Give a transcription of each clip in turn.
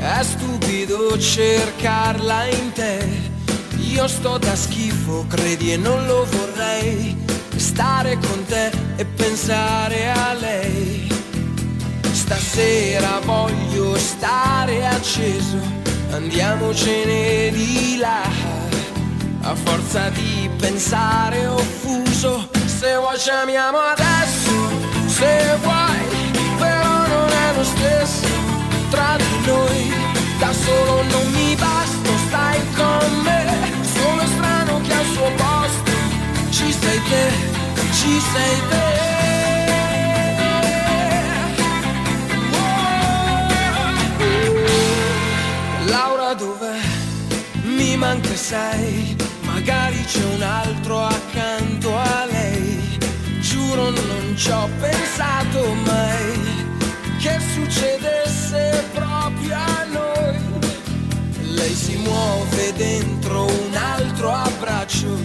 è stupido cercarla in te. Io sto da schifo, credi e non lo vorrei. Stare con te e pensare a lei. Stasera voglio stare acceso, andiamocene di là. A forza di pensare offuso, se vuoi ci amiamo adesso, se vuoi lo stesso tra di manca sai Magari c'è un altro accanto a lei. Giuro non ci ho pensato mai che succedesse proprio a noi. Lei si muove dentro un altro abbraccio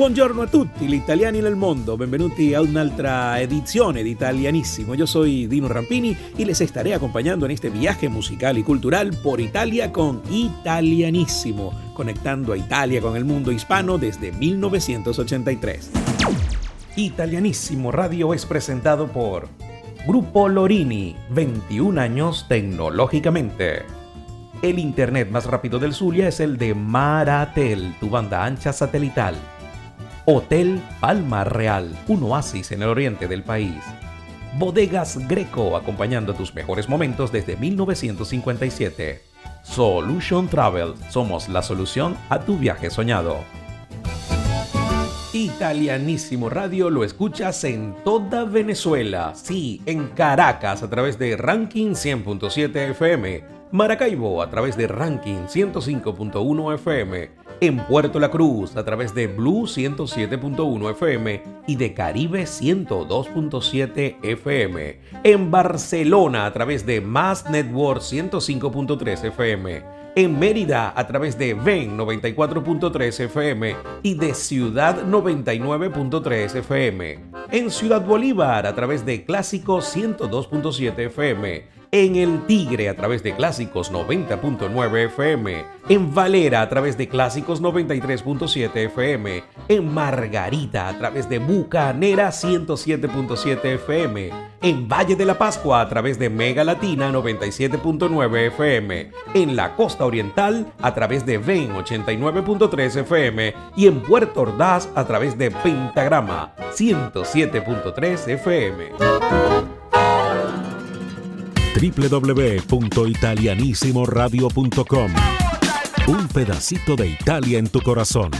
Buongiorno a tutti gli italiani nel mondo, benvenuti a un'altra edizione di Italianissimo. Yo soy Dino Rampini y les estaré acompañando en este viaje musical y cultural por Italia con Italianissimo, conectando a Italia con el mundo hispano desde 1983. Italianissimo Radio es presentado por Grupo Lorini, 21 años tecnológicamente. El internet más rápido del Zulia es el de Maratel, tu banda ancha satelital. Hotel Palma Real, un oasis en el oriente del país. Bodegas Greco, acompañando tus mejores momentos desde 1957. Solution Travel, somos la solución a tu viaje soñado. Italianísimo Radio lo escuchas en toda Venezuela. Sí, en Caracas a través de Ranking 100.7 FM, Maracaibo a través de Ranking 105.1 FM, en Puerto La Cruz a través de Blue 107.1 FM y de Caribe 102.7 FM, en Barcelona a través de Mass Network 105.3 FM en Mérida a través de VEN 94.3 FM y de Ciudad 99.3 FM, en Ciudad Bolívar a través de Clásicos 102.7 FM en El Tigre a través de Clásicos 90.9 FM, en Valera a través de Clásicos 93.7 FM, en Margarita a través de Bucanera 107.7 FM, en Valle de la Pascua a través de Mega Latina 97.9 FM, en la Costa Oriental a través de VEN 89.3 FM y en Puerto Ordaz a través de Pentagrama 107.3 FM www.italianissimoradio.com. Un pedacito de Italia en tu corazón.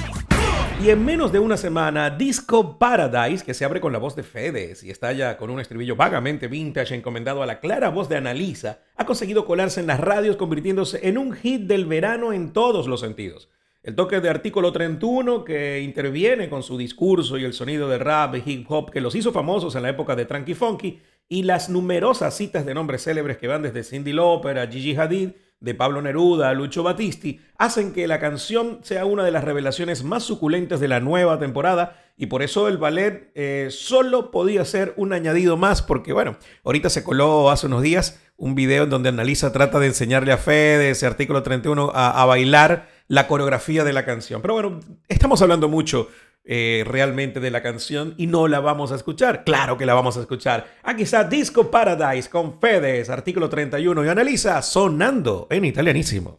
Y en menos de una semana, Disco Paradise, que se abre con la voz de Fedes y estalla con un estribillo vagamente vintage encomendado a la clara voz de Analisa, ha conseguido colarse en las radios convirtiéndose en un hit del verano en todos los sentidos. El toque de artículo 31 que interviene con su discurso y el sonido de rap y hip hop que los hizo famosos en la época de Tranky Funky y las numerosas citas de nombres célebres que van desde Cindy Lauper a Gigi Hadid, de Pablo Neruda a Lucho Battisti, hacen que la canción sea una de las revelaciones más suculentes de la nueva temporada y por eso el ballet eh, solo podía ser un añadido más porque bueno, ahorita se coló hace unos días un video en donde Analisa trata de enseñarle a Fede ese artículo 31 a, a bailar la coreografía de la canción. Pero bueno, estamos hablando mucho eh, realmente de la canción y no la vamos a escuchar. Claro que la vamos a escuchar. Aquí está Disco Paradise con Fedes, artículo 31 y analiza sonando en italianísimo.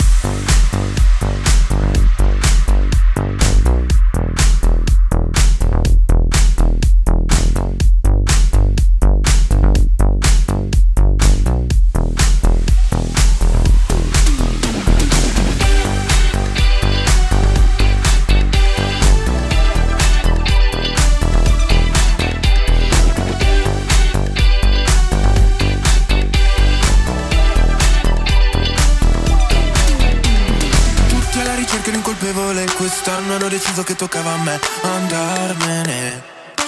Deciso che toccava a me andarmene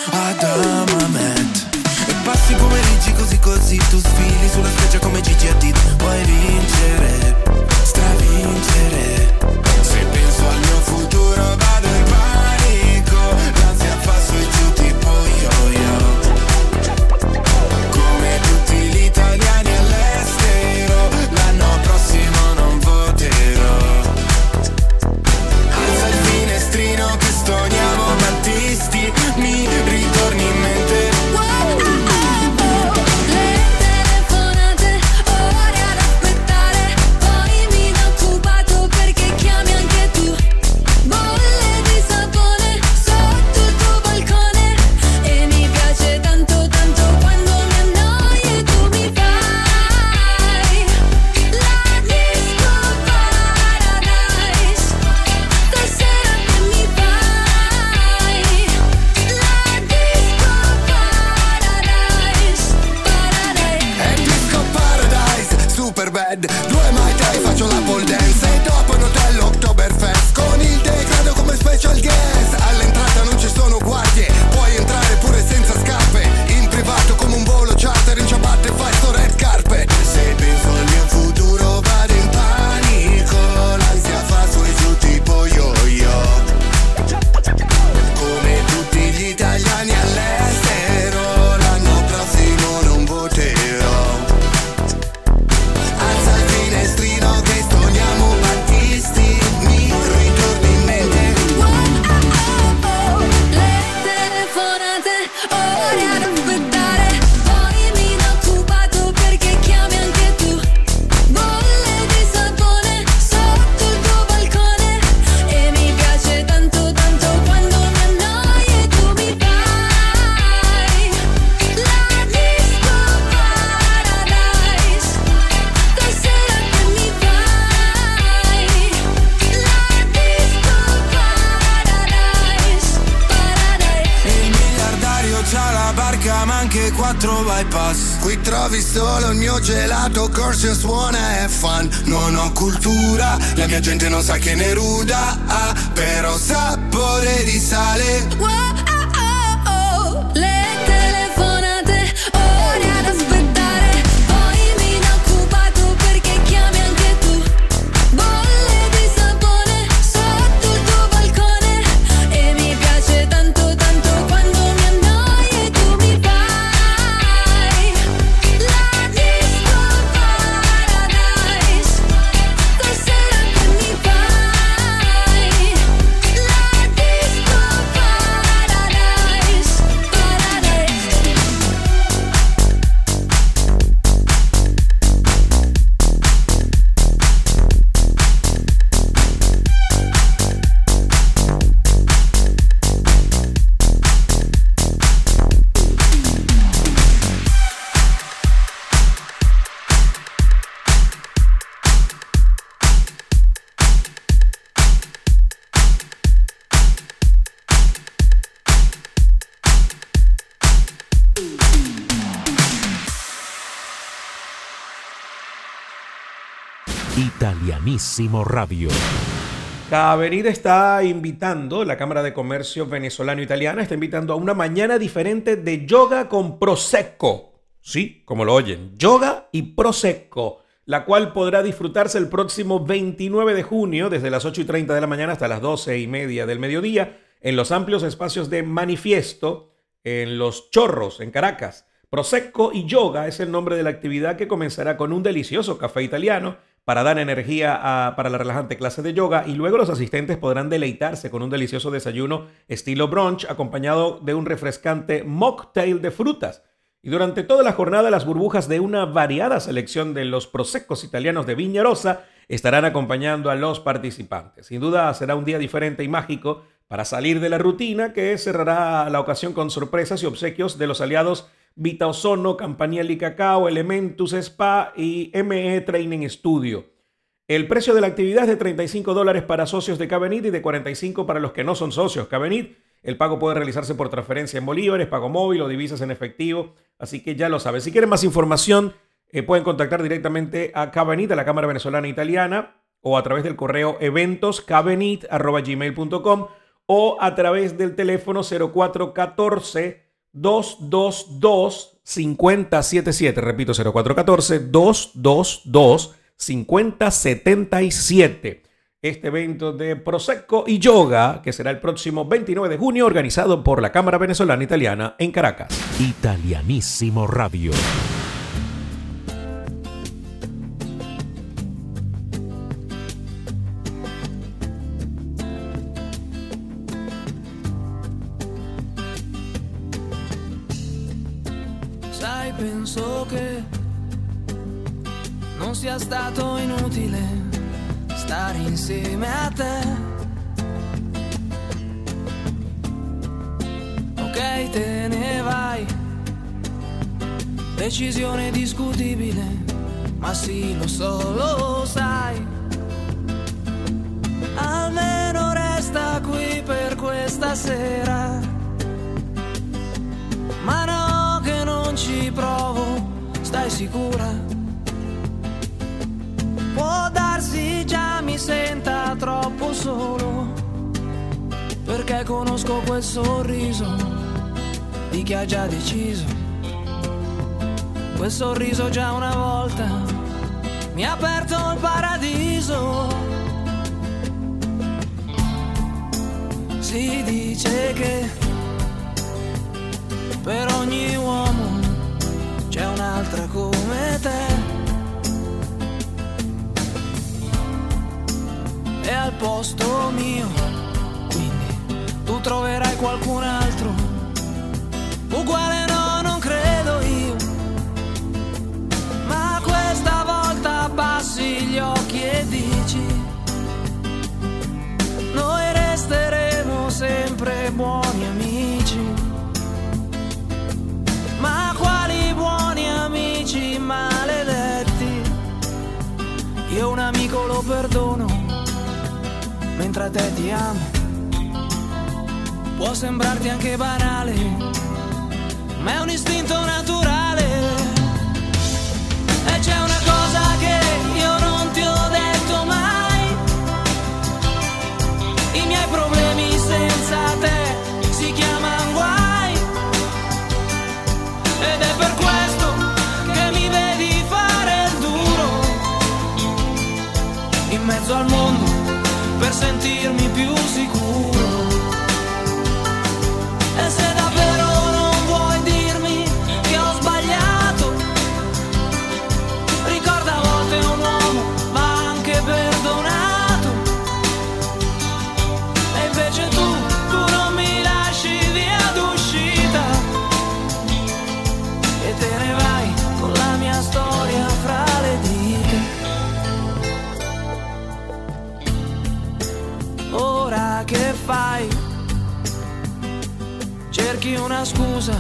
ad Amamet. E passi pomeriggi così così Tu sfili sulla spiaggia come Gigi Hadid 4 bypass Qui trovi solo il mio gelato, corso suona e fan. Non ho cultura, la mia gente non sa che ne ruda Ha però sapore di sale. Wow. Italianísimo Radio. Está invitando, la Cámara de Comercio Venezolano-Italiana está invitando a una mañana diferente de yoga con Prosecco. Sí, como lo oyen, yoga y Prosecco, la cual podrá disfrutarse el próximo 29 de junio desde las 8 y 30 de la mañana hasta las 12 y media del mediodía en los amplios espacios de Manifiesto en Los Chorros, en Caracas. Prosecco y Yoga es el nombre de la actividad que comenzará con un delicioso café italiano para dar energía para la relajante clase de yoga y luego los asistentes podrán deleitarse con un delicioso desayuno estilo brunch acompañado de un refrescante mocktail de frutas. Y durante toda la jornada las burbujas de una variada selección de los prosecos italianos de Viña Rosa estarán acompañando a los participantes. Sin duda será un día diferente y mágico para salir de la rutina que cerrará la ocasión con sorpresas y obsequios de los aliados Vita Ozono, Campanielli Cacao, Elementus Spa y ME Training Studio. El precio de la actividad es de 35 dólares para socios de Cabenit y de 45 para los que no son socios Cabenit. El pago puede realizarse por transferencia en bolívares, pago móvil o divisas en efectivo, así que ya lo saben. Si quieren más información, eh, pueden contactar directamente a Cabenit, a la Cámara Venezolana Italiana, o a través del correo eventoscabenit.gmail.com o a través del teléfono 0414 222 5077, repito 0414 222 5077. Este evento de Prosecco y Yoga, que será el próximo 29 de junio, organizado por la Cámara Venezolana Italiana en Caracas. Italianísimo Radio. Penso che non sia stato inutile stare insieme a te. Ok, te ne vai. Decisione discutibile, ma sì, lo so, lo sai. Almeno resta qui per questa sera. Provo, stai sicura? Può darsi già mi senta troppo solo, perché conosco quel sorriso di chi ha già deciso. Quel sorriso già una volta mi ha aperto il paradiso. Si dice che per ogni uomo un'altra come te. E al posto mio, quindi tu troverai qualcun altro, uguale no, Io un amico lo perdono, mentre a te ti amo. Può sembrarti anche banale, ma è un istinto naturale. E c'è mezzo al mondo per sentirmi più sicuro. Cerchi una scusa,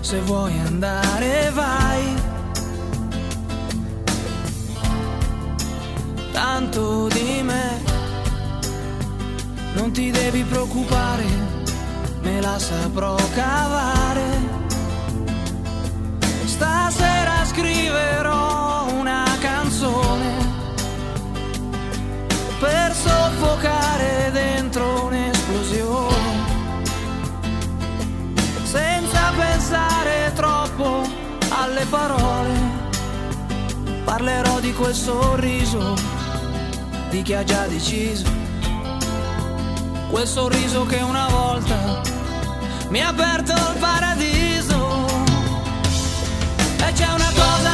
se vuoi andare vai. Tanto di me, non ti devi preoccupare, me la saprò cavare. Stasera scriverò una canzone per soffocare dentro un'esplosione parole. Parlerò di quel sorriso di chi ha già deciso. Quel sorriso che una volta mi ha aperto il paradiso. E c'è una cosa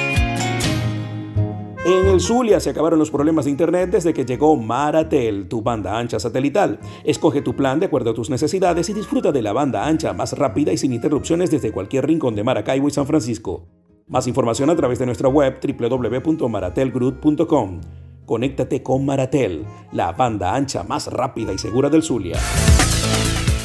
En el Zulia se acabaron los problemas de internet desde que llegó Maratel, tu banda ancha satelital. Escoge tu plan de acuerdo a tus necesidades y disfruta de la banda ancha más rápida y sin interrupciones desde cualquier rincón de Maracaibo y San Francisco. Más información a través de nuestra web www.maratelgroup.com. Conéctate con Maratel, la banda ancha más rápida y segura del Zulia.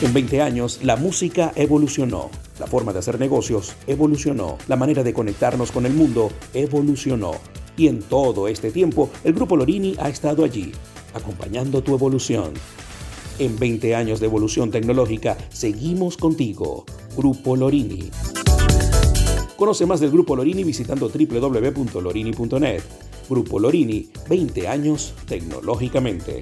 En 20 años, la música evolucionó, la forma de hacer negocios evolucionó, la manera de conectarnos con el mundo evolucionó. Y en todo este tiempo, el Grupo Lorini ha estado allí, acompañando tu evolución. En 20 años de evolución tecnológica, seguimos contigo, Grupo Lorini. Conoce más del Grupo Lorini visitando www.lorini.net. Grupo Lorini, 20 años tecnológicamente.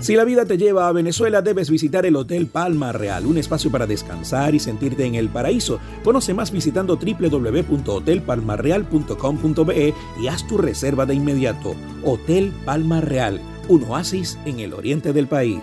Si la vida te lleva a Venezuela, debes visitar el Hotel Palma Real, un espacio para descansar y sentirte en el paraíso. Conoce más visitando www.hotelpalmarreal.com.be y haz tu reserva de inmediato. Hotel Palma Real, un oasis en el oriente del país.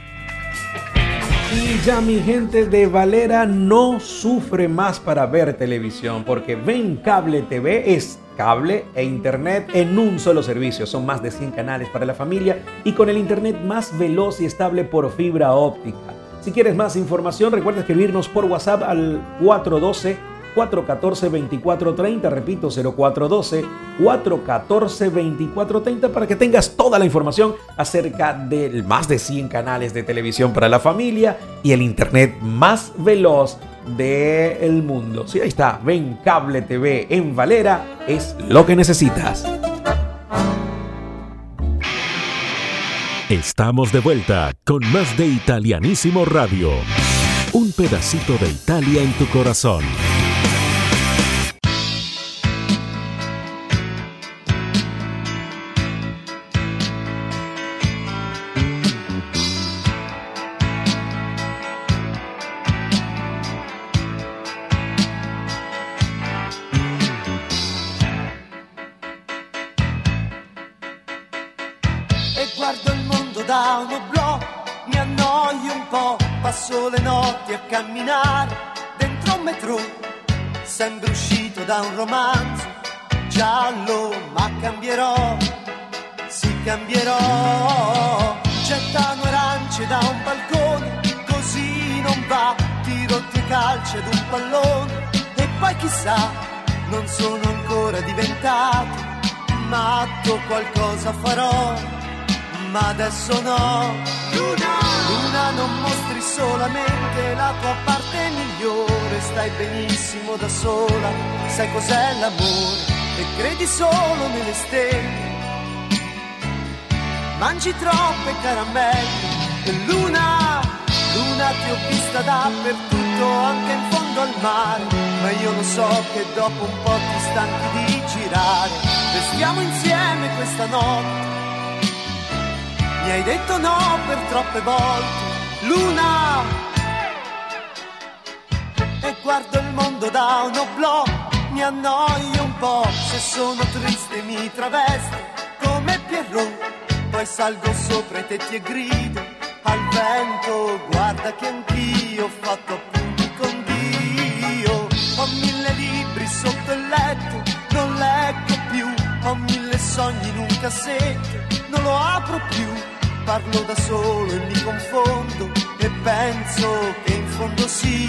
Y ya mi gente de Valera no sufre más para ver televisión porque Ven Cable TV es cable e internet en un solo servicio. Son más de 100 canales para la familia y con el internet más veloz y estable por fibra óptica. Si quieres más información, recuerda escribirnos por WhatsApp al 412 414-2430, repito, 0412-414-2430 para que tengas toda la información acerca de más de 100 canales de televisión para la familia y el internet más veloz del mundo. Sí, ahí está, ven Cable TV en Valera, es lo que necesitas. Estamos de vuelta con más de Italianísimo Radio. Un pedacito de Italia en tu corazón. Da un romanzo giallo, ma cambierò, sì cambierò. Gettano arance da un balcone, così non va, tiro e calci ad un pallone e poi chissà, non sono ancora diventato matto, qualcosa farò, ma adesso no. Luna, Luna non mostri solamente la tua parte migliore, stai benissimo da sola, sai cos'è l'amore e credi solo nelle stelle. Mangi troppe caramelle e luna, luna ti ho vista dappertutto, anche in fondo al mare, ma io lo so che dopo un po' ti stanchi di girare, restiamo insieme questa notte. Mi hai detto no per troppe volte, luna. E guardo il mondo da un oblò, mi annoio un po', se sono triste mi travesto come Pierrot, poi salgo sopra i tetti e grido al vento, guarda che anch'io ho fatto appunti con Dio, ho mille libri sotto il letto, non leggo più, ho mille sogni in un cassetto, non lo apro più, parlo da solo e mi confondo e penso che in fondo sì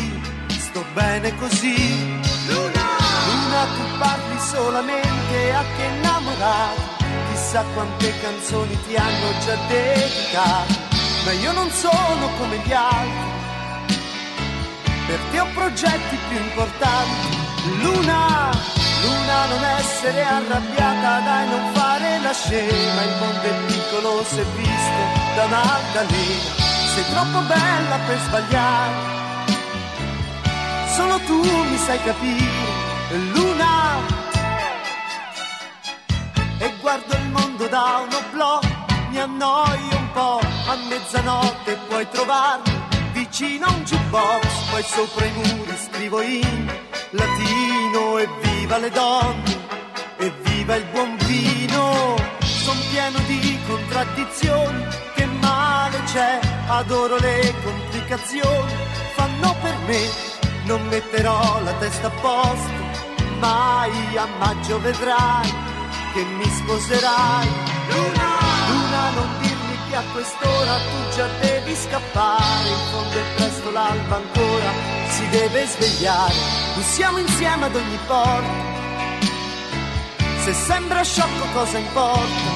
sto bene così. Luna, Luna tu parli solamente a che innamorato, chissà quante canzoni ti hanno già dedicato, ma io non sono come gli altri, per te ho progetti più importanti. Luna, Luna non essere arrabbiata, dai non fare la scema, il mondo è piccolo se visto da un'altalena, sei troppo bella per sbagliare. Solo tu mi sai capire, luna. E guardo il mondo da un oblò, mi annoio un po', a mezzanotte puoi trovarmi vicino a un jukebox, poi sopra i muri scrivo in latino e viva le donne, e viva il buon vino. Son pieno di contraddizioni, che male c'è, adoro le complicazioni, fanno per me non metterò la testa a posto, mai a maggio vedrai che mi sposerai. Luna, Luna, non dirmi che a quest'ora tu già devi scappare, in fondo è presto l'alba ancora, si deve svegliare, non siamo insieme ad ogni porta. Se sembra sciocco cosa importa?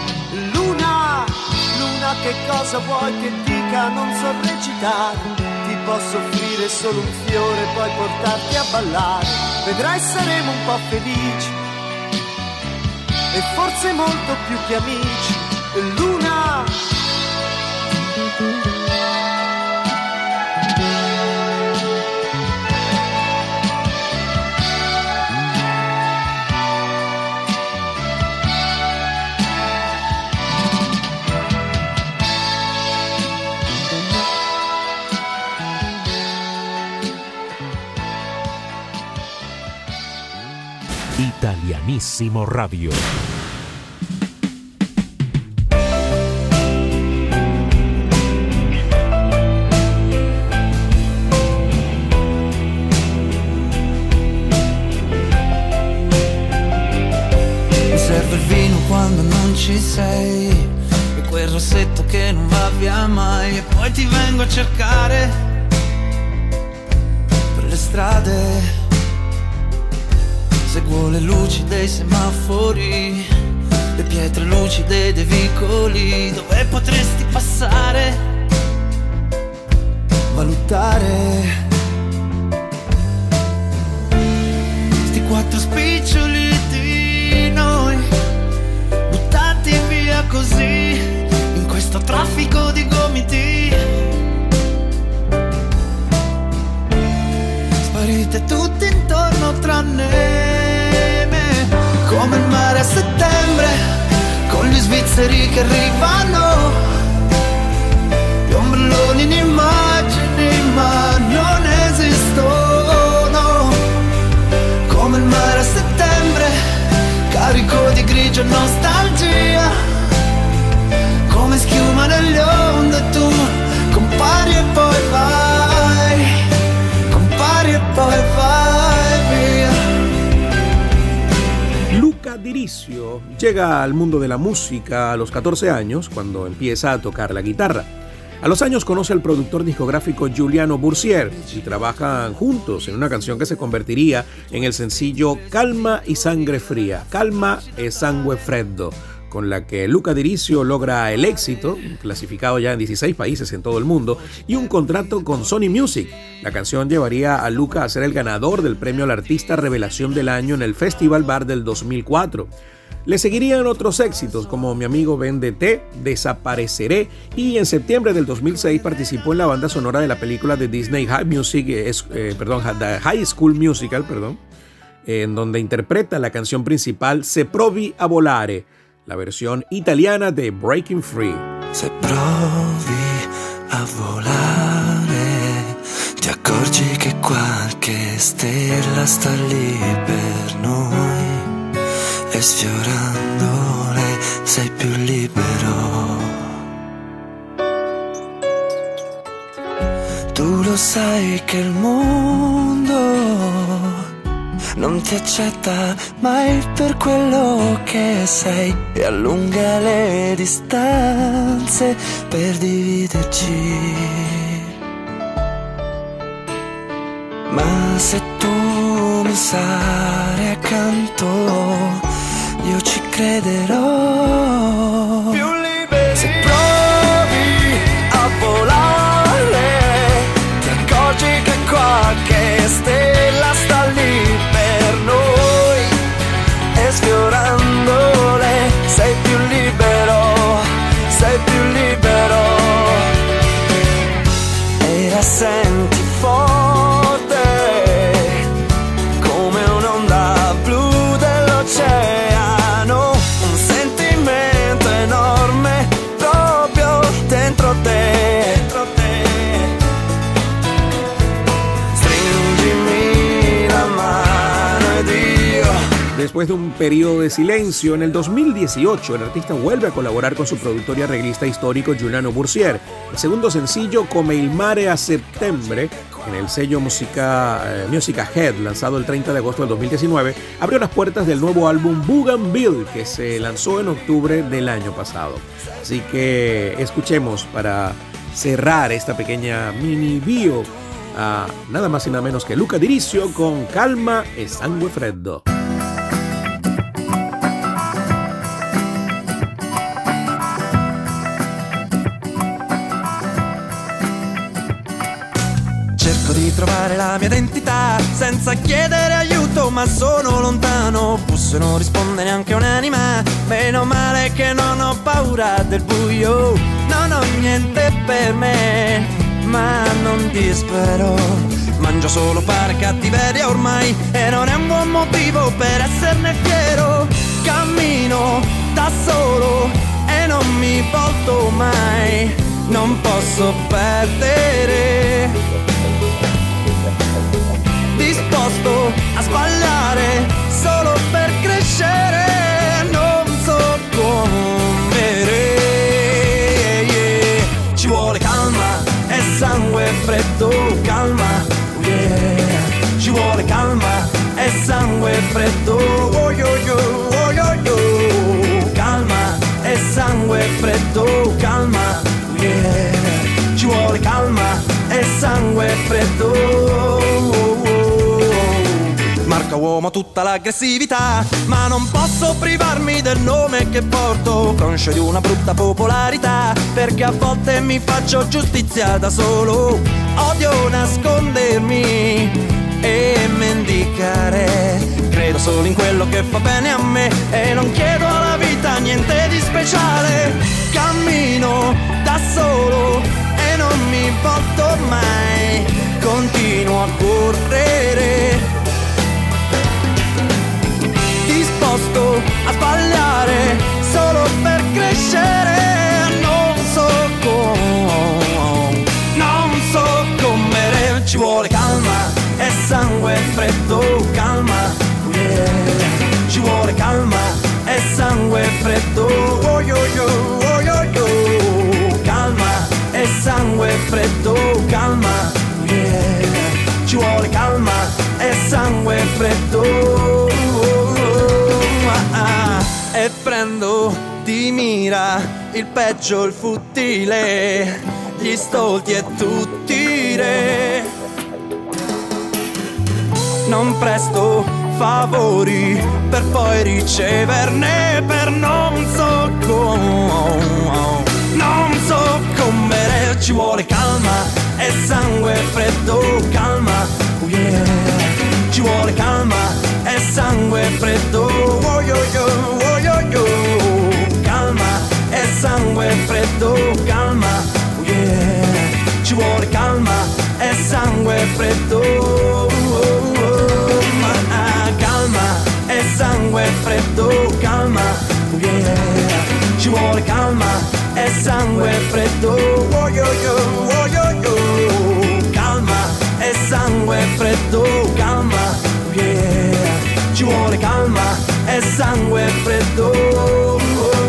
Luna, Luna che cosa vuoi che dica? Non so recitare posso offrire solo un fiore poi portarti a ballare. Vedrai saremo un po' felici e forse molto più che amici. Luna Italianissimo Radio. Llega al mundo de la música a los 14 años cuando empieza a tocar la guitarra. A los años conoce al productor discográfico Giuliano Boursier y trabajan juntos en una canción que se convertiría en el sencillo Calma y Sangre Fría, Calma e Sangue Freddo, con la que Luca Diricio logra el éxito, clasificado ya en 16 países en todo el mundo, y un contrato con Sony Music. La canción llevaría a Luca a ser el ganador del premio al artista revelación del año en el Festival Bar del 2004. Le seguirían otros éxitos como Mi amigo Vende Té, Desapareceré y en septiembre del 2006 participó en la banda sonora de la película de Disney High Music, eh, perdón, High School Musical, perdón, en donde interpreta la canción principal Se provi a volare, la versión italiana de Breaking Free. Se provi a volare, ti accorgi che qualche stella sta lì per noi. E sfiorandole sei più libero. Tu lo sai che il mondo non ti accetta mai per quello che sei e allunga le distanze per dividerci. Ma se tu mi sarai accanto, io ci crederò. Después de un periodo de silencio, en el 2018 el artista vuelve a colaborar con su productor y arreglista histórico Giuliano Boursier. El segundo sencillo, Come il mare a settembre, en el sello Musica, eh, Head, lanzado el 30 de agosto del 2019, abrió las puertas del nuevo álbum Bougainville, que se lanzó en octubre del año pasado. Así que escuchemos para cerrar esta pequeña mini bio a nada más y nada menos que Luca Diricio con Calma e Sangue Freddo. Trovare la mia identità senza chiedere aiuto, ma sono lontano. Busso e non risponde neanche un'anima. Meno male che non ho paura del buio. Non ho niente per me, ma non dispero. Mangio solo fare cattiveria ormai e non è un buon motivo per esserne fiero. Cammino da solo e non mi volto mai. Non posso perdere Calma, yeah. ci vuole calma e sangue freddo. Oh, Marca uomo tutta l'aggressività, ma non posso privarmi del nome che porto, conscio di una brutta popolarità, perché a volte mi faccio giustizia da solo. Odio nascondermi e mendicare. Credo solo in quello che fa bene a me e non chiedo alla niente di speciale Cammino da solo e non mi volto mai Continuo a correre disposto a sbagliare solo per crescere. Non so ci vuole calma e sangue freddo, calma, yeah. ci vuole calma e sangue freddo, oh yo yo, oh yo yo, calma e sangue freddo, calma, yeah. ci vuole calma e sangue freddo e prendo di mira il peggio, il futile, gli stolti e tutti re. Non presto favori per poi riceverne per non so come, non so come ci vuole calma e sangue freddo, calma, oh yeah ci vuole calma e sangue freddo. Oh yo yo, oh yo yo. Calma e sangue freddo, calma. Oh yeah. Ci vuole calma e sangue freddo. Sangue freddo, calma. Yeah. Ci vuole calma e sangue freddo. Oh oh yo. Calma e sangue freddo, calma, yeah. Ci vuole calma e sangue freddo. Oh, oh,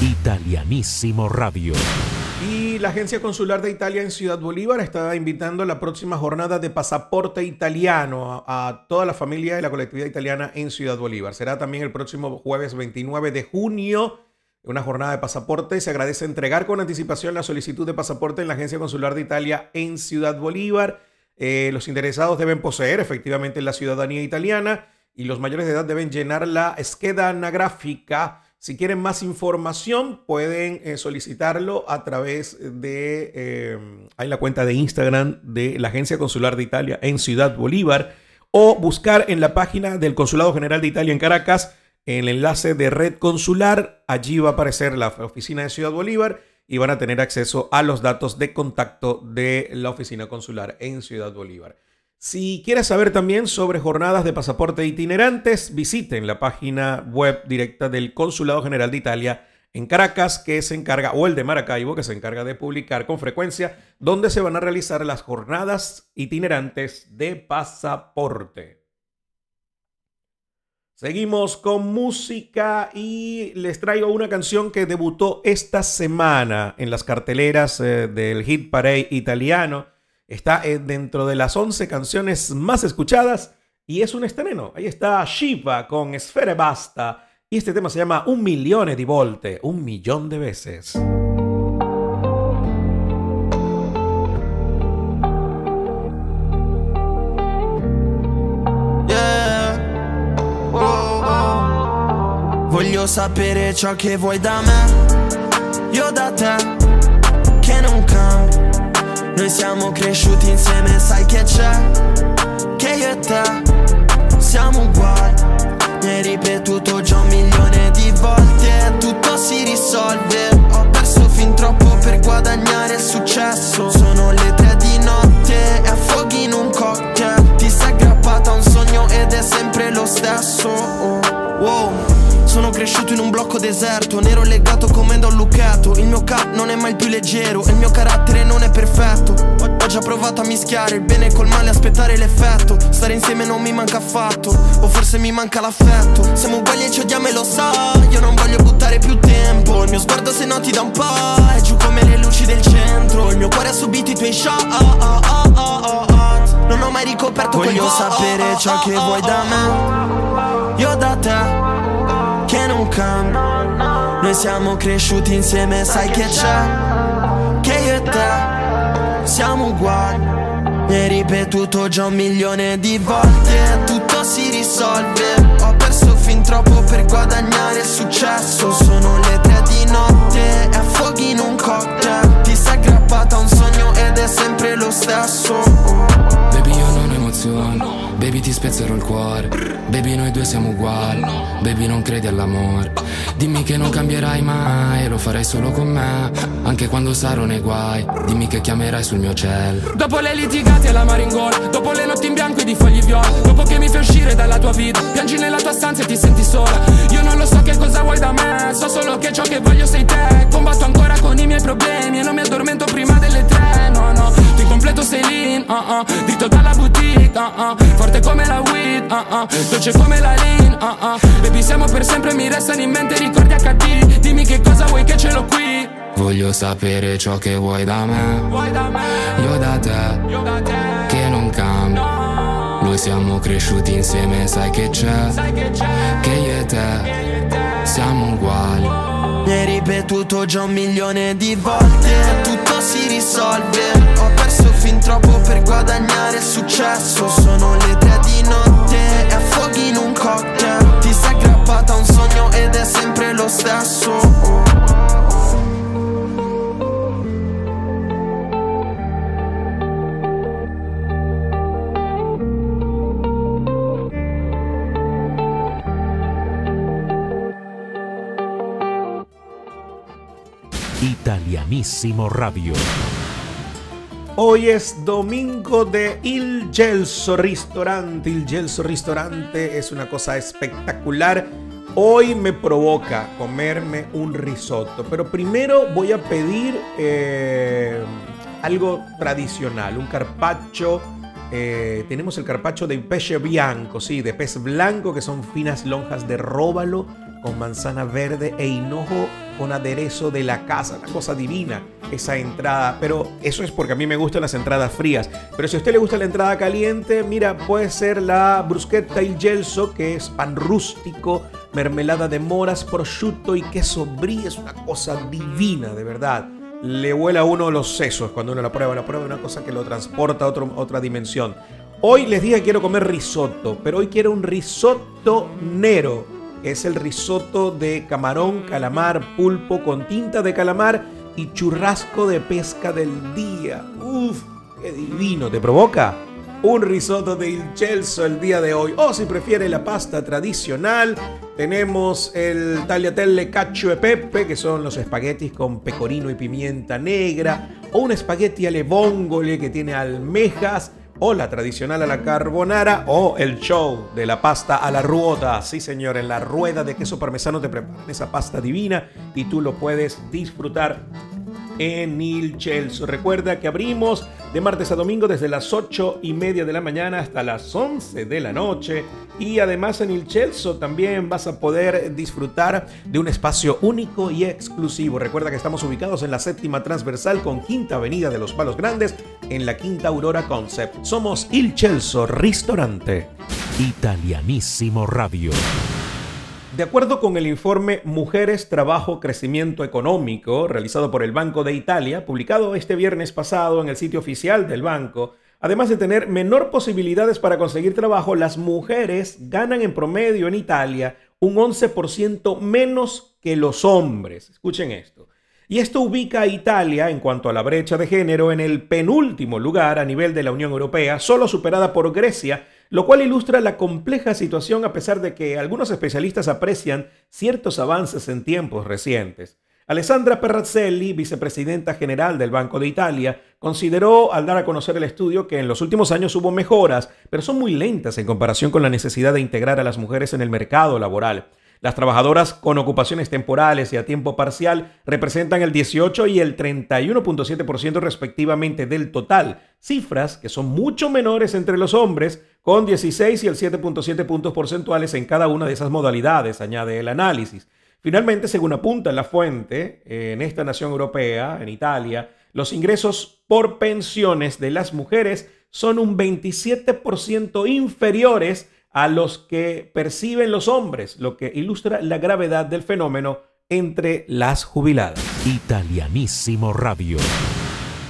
Italianísimo Radio. Y la Agencia Consular de Italia en Ciudad Bolívar está invitando a la próxima jornada de pasaporte italiano a, a, toda la familia de la colectividad italiana en Ciudad Bolívar. Será también el próximo jueves 29 de junio una jornada de pasaporte. Se agradece entregar con anticipación la solicitud de pasaporte en la Agencia Consular de Italia en Ciudad Bolívar. Eh, los interesados deben poseer efectivamente la ciudadanía italiana y los mayores de edad deben llenar la esqueda anagráfica. Si quieren más información, pueden eh, solicitarlo a través de eh, hay la cuenta de Instagram de la Agencia Consular de Italia en Ciudad Bolívar o buscar en la página del Consulado General de Italia en Caracas el enlace de red consular. Allí va a aparecer la oficina de Ciudad Bolívar y van a tener acceso a los datos de contacto de la oficina consular en Ciudad Bolívar. Si quieres saber también sobre jornadas de pasaporte itinerantes, visiten la página web directa del Consulado General de Italia en Caracas, que se encarga, o el de Maracaibo, que se encarga de publicar con frecuencia, donde se van a realizar las jornadas itinerantes de pasaporte. Seguimos con música y les traigo una canción que debutó esta semana en las carteleras eh, del Hit Parade italiano. Está dentro de las 11 canciones más escuchadas y es un estreno. Ahí está Shiva con Sfere Basta y este tema se llama Un milione di volte, un millón de veces. Voglio sapere ciò che vuoi da me Io da te Che non Noi siamo cresciuti insieme sai che c'è? Che io e te Siamo uguali. Mi hai ripetuto già un milione di volte Tutto si risolve. Ho perso fin troppo per guadagnare il successo. Sono le tre di notte E affoghi in un cocktail cresciuto in un blocco deserto, nero legato come da un lucchetto. Il mio cap non è mai più leggero e il mio carattere non è perfetto. Ho già provato a mischiare il bene col male, aspettare l'effetto. Stare insieme non mi manca affatto, o forse mi manca l'affetto. Siamo uguali e ci odiamo e lo sai. Io non voglio buttare più tempo. Il mio sguardo se no ti dà un po'. È giù come le luci del centro. Il mio cuore ha subito i tuoi shot. Non ho mai ricoperto Voglio sapere ciò che vuoi da me. Io da te Noi Noi siamo cresciuti insieme, sai che c'è? Che io e te siamo uguali. Mi hai ripetuto già un milione di volte, tutto si risolve. Ho perso fin troppo per guadagnare successo. Sono le tre di notte e affoghi in un cocktail. Ti sei aggrappata a un sogno ed è sempre lo stesso. Baby, io non emoziono. Baby ti spezzerò il cuore. Baby noi due siamo uguali. Baby non credi all'amore Dimmi che non cambierai mai lo farai solo con me. Anche quando sarò nei guai Dimmi che chiamerai sul mio cielo. Dopo le litigate e la maringola Dopo le notti in bianco e di fogli viola Dopo che mi fai uscire dalla tua vita Piangi nella tua stanza e ti senti sola. Io non lo so che cosa vuoi da me So solo che ciò che voglio sei te. Combatto ancora con i miei problemi E non mi addormento prima delle tre. No no Ti completo sei lì uh uh Dritto dalla boutique uh uh forte come la weed, uh uh, dolce come la lean, uh uh. Baby siamo per sempre, mi restano in mente ricordi HD Dimmi che cosa vuoi che ce l'ho qui. Voglio sapere ciò che vuoi da me, io da te, che non cambia. Noi siamo cresciuti insieme, sai che c'è, che io e te. siamo uguali ripetuto già un milione di volte. Tutto si risolve. Ho perso fin troppo per guadagnare successo. Sono le tre di notte e affoghi in un cocktail. Ti sei aggrappata a un sogno ed è sempre lo stesso Italianísimo Radio. Hoy es domingo de Il Gelso Ristorante. Il Gelso Ristorante es una cosa espectacular. Hoy me provoca comerme un risotto, pero primero voy a pedir eh, algo tradicional, un carpaccio. Eh, tenemos el carpaccio de peche bianco, sí, de pez blanco, que son finas lonjas de róbalo con manzana verde e hinojo con aderezo de la casa. Una cosa divina esa entrada. Pero eso es porque a mí me gustan las entradas frías. Pero si a usted le gusta la entrada caliente, mira, puede ser la bruschetta il gelso, que es pan rústico, mermelada de moras, prosciutto y queso brie. Es una cosa divina, de verdad. Le vuela a uno los sesos cuando uno la prueba. La prueba es una cosa que lo transporta a otra dimensión. Hoy les dije que quiero comer risotto, pero hoy quiero un risotto nero es el risotto de camarón, calamar, pulpo con tinta de calamar y churrasco de pesca del día. Uf, qué divino, ¿te provoca? Un risotto de Il Celso el día de hoy. O si prefiere la pasta tradicional, tenemos el tagliatelle cacio e pepe, que son los espaguetis con pecorino y pimienta negra, o un espagueti alle vongole que tiene almejas o la tradicional a la carbonara o el show de la pasta a la ruota. Sí, señor, en la rueda de queso parmesano te preparan esa pasta divina y tú lo puedes disfrutar en Il Celso. Recuerda que abrimos de martes a domingo desde las 8 y media de la mañana hasta las 11 de la noche. Y además en Il Celso también vas a poder disfrutar de un espacio único y exclusivo. Recuerda que estamos ubicados en la séptima transversal con Quinta Avenida de los Palos Grandes en la Quinta Aurora Concept. Somos Il Celso Ristorante. Italianísimo Radio. De acuerdo con el informe Mujeres, Trabajo, Crecimiento Económico, realizado por el Banco de Italia, publicado este viernes pasado en el sitio oficial del banco, además de tener menor posibilidades para conseguir trabajo, las mujeres ganan en promedio en Italia un 11% menos que los hombres. Escuchen esto. Y esto ubica a Italia en cuanto a la brecha de género en el penúltimo lugar a nivel de la Unión Europea, solo superada por Grecia, lo cual ilustra la compleja situación a pesar de que algunos especialistas aprecian ciertos avances en tiempos recientes. Alessandra Perrazzelli, vicepresidenta general del Banco de Italia, consideró al dar a conocer el estudio que en los últimos años hubo mejoras, pero son muy lentas en comparación con la necesidad de integrar a las mujeres en el mercado laboral. Las trabajadoras con ocupaciones temporales y a tiempo parcial representan el 18 y el 31.7% respectivamente del total, cifras que son mucho menores entre los hombres, con 16 y el 7.7 puntos porcentuales en cada una de esas modalidades, añade el análisis. Finalmente, según apunta la fuente, en esta nación europea, en Italia, los ingresos por pensiones de las mujeres son un 27% inferiores a los que perciben los hombres, lo que ilustra la gravedad del fenómeno entre las jubiladas. Italianísimo Radio.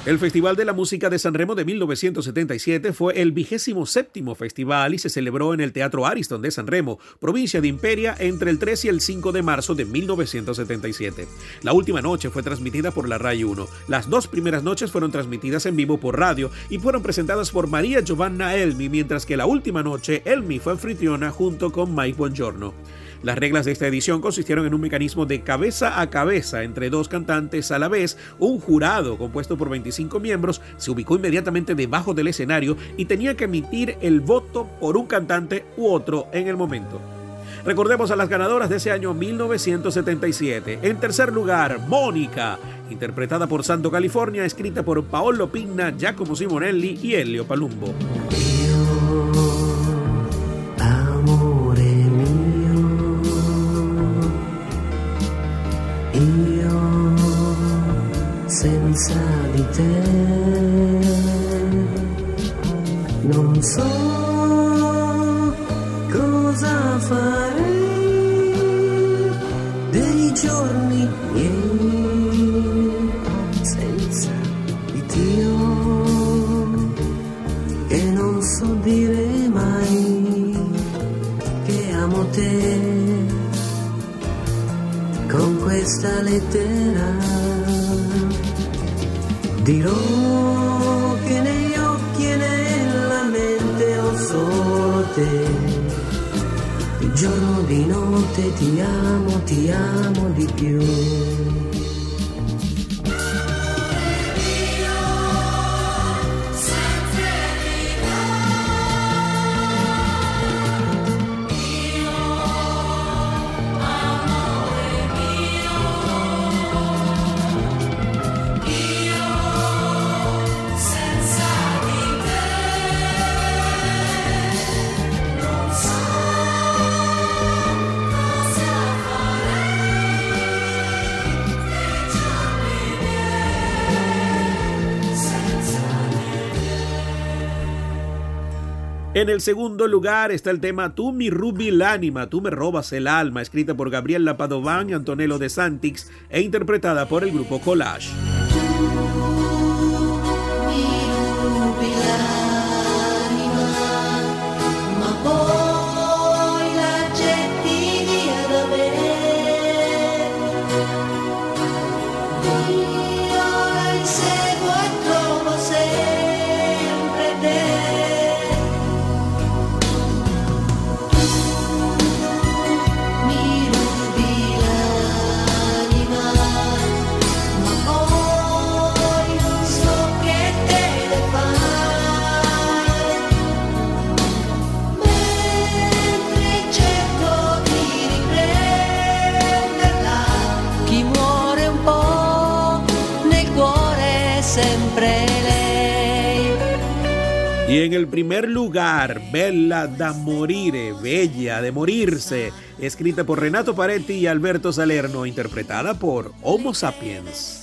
El Festival de la Música de San Remo de 1977 fue el vigésimo séptimo festival y se celebró en el Teatro Ariston de San Remo, provincia de Imperia, entre el 3 y el 5 de marzo de 1977. La última noche fue transmitida por la RAI 1. Las dos primeras noches fueron transmitidas en vivo por radio y fueron presentadas por María Giovanna Elmi, mientras que la última noche Elmi fue anfitriona junto con Mike Buongiorno. Las reglas de esta edición consistieron en un mecanismo de cabeza a cabeza entre dos cantantes a la vez. Un jurado compuesto por 25 miembros se ubicó inmediatamente debajo del escenario y tenía que emitir el voto por un cantante u otro en el momento. Recordemos a las ganadoras de ese año 1977. En tercer lugar, Mónica, interpretada por Santo California, escrita por Paolo Pinna, Giacomo Simonelli y Elio Palumbo. Senza di te. Non so cosa farei dei giorni miei questa lettera Dirò che negli occhi e nella mente ho solo te. Di giorno, di notte ti amo, ti amo di più. En el segundo lugar está el tema Tú mi rubi l'ánima, tú me robas el alma, escrita por Gabriel Lapadován y Antonello de Santix e interpretada por el grupo Collage. Primer lugar, Bella da Morire, Bella de Morirse, escrita por Renato Paretti y Alberto Salerno, interpretada por Homo Sapiens.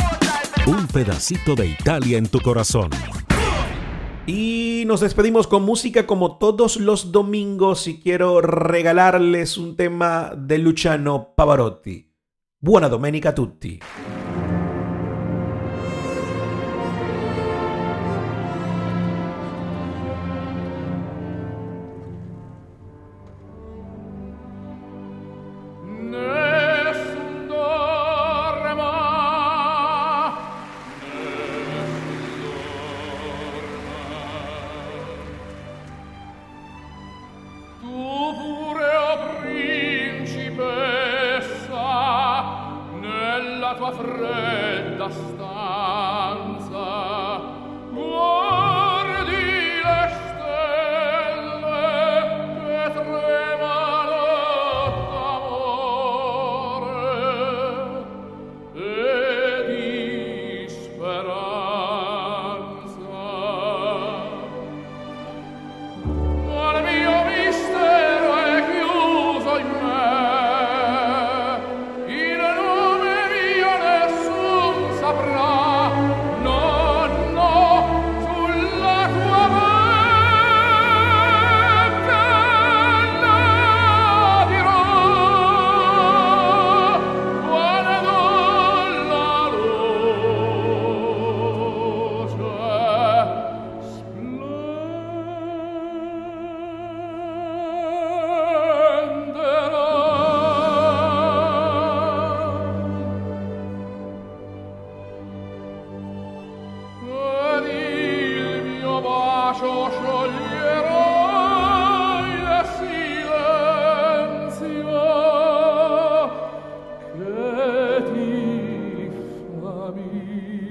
Un pedacito de Italia en tu corazón. Y nos despedimos con música como todos los domingos y quiero regalarles un tema de Luciano Pavarotti. Buona domenica a tutti. ti fami